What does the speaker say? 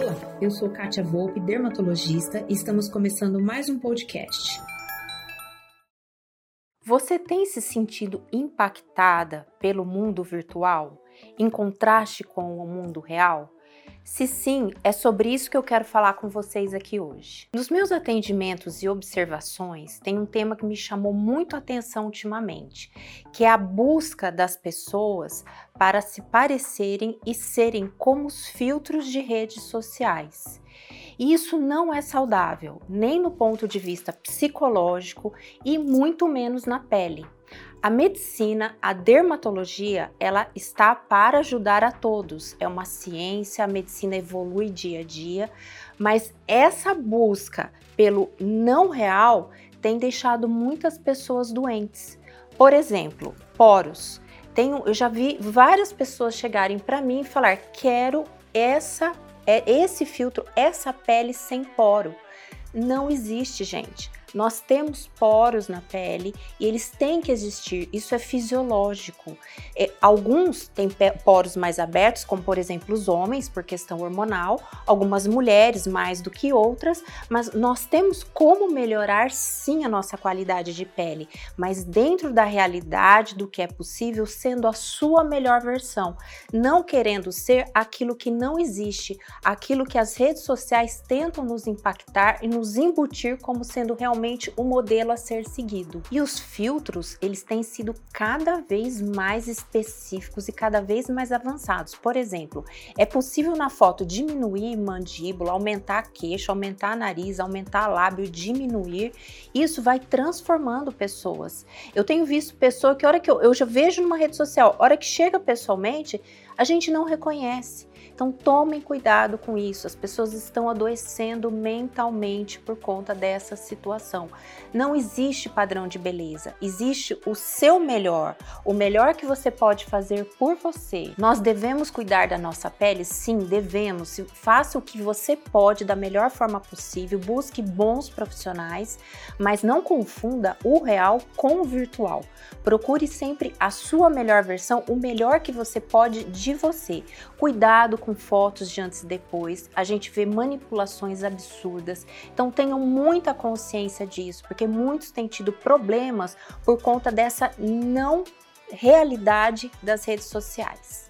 Olá, eu sou Kátia Volpe, dermatologista, e estamos começando mais um podcast. Você tem se sentido impactada pelo mundo virtual, em contraste com o mundo real? Se sim, é sobre isso que eu quero falar com vocês aqui hoje. Nos meus atendimentos e observações, tem um tema que me chamou muito a atenção ultimamente, que é a busca das pessoas para se parecerem e serem como os filtros de redes sociais. E isso não é saudável, nem no ponto de vista psicológico e muito menos na pele. A medicina, a dermatologia, ela está para ajudar a todos. É uma ciência, a medicina evolui dia a dia, mas essa busca pelo não real tem deixado muitas pessoas doentes. Por exemplo, poros. Tenho, eu já vi várias pessoas chegarem para mim e falar: quero essa, é esse filtro, essa pele sem poro. Não existe, gente. Nós temos poros na pele e eles têm que existir, isso é fisiológico. É, alguns têm poros mais abertos, como por exemplo os homens, por questão hormonal, algumas mulheres mais do que outras, mas nós temos como melhorar sim a nossa qualidade de pele, mas dentro da realidade do que é possível, sendo a sua melhor versão, não querendo ser aquilo que não existe, aquilo que as redes sociais tentam nos impactar e nos embutir como sendo realmente realmente o modelo a ser seguido. E os filtros, eles têm sido cada vez mais específicos e cada vez mais avançados. Por exemplo, é possível na foto diminuir mandíbula, aumentar queixo, aumentar nariz, aumentar lábio, diminuir. Isso vai transformando pessoas. Eu tenho visto pessoa que, hora que eu, eu já vejo numa rede social, hora que chega pessoalmente, a gente não reconhece. Então tomem cuidado com isso. As pessoas estão adoecendo mentalmente por conta dessa situação. Não existe padrão de beleza, existe o seu melhor, o melhor que você pode fazer por você. Nós devemos cuidar da nossa pele? Sim, devemos. Faça o que você pode da melhor forma possível, busque bons profissionais, mas não confunda o real com o virtual. Procure sempre a sua melhor versão, o melhor que você pode de você. Cuidado com fotos de antes e depois, a gente vê manipulações absurdas. Então tenham muita consciência disso, porque muitos têm tido problemas por conta dessa não realidade das redes sociais.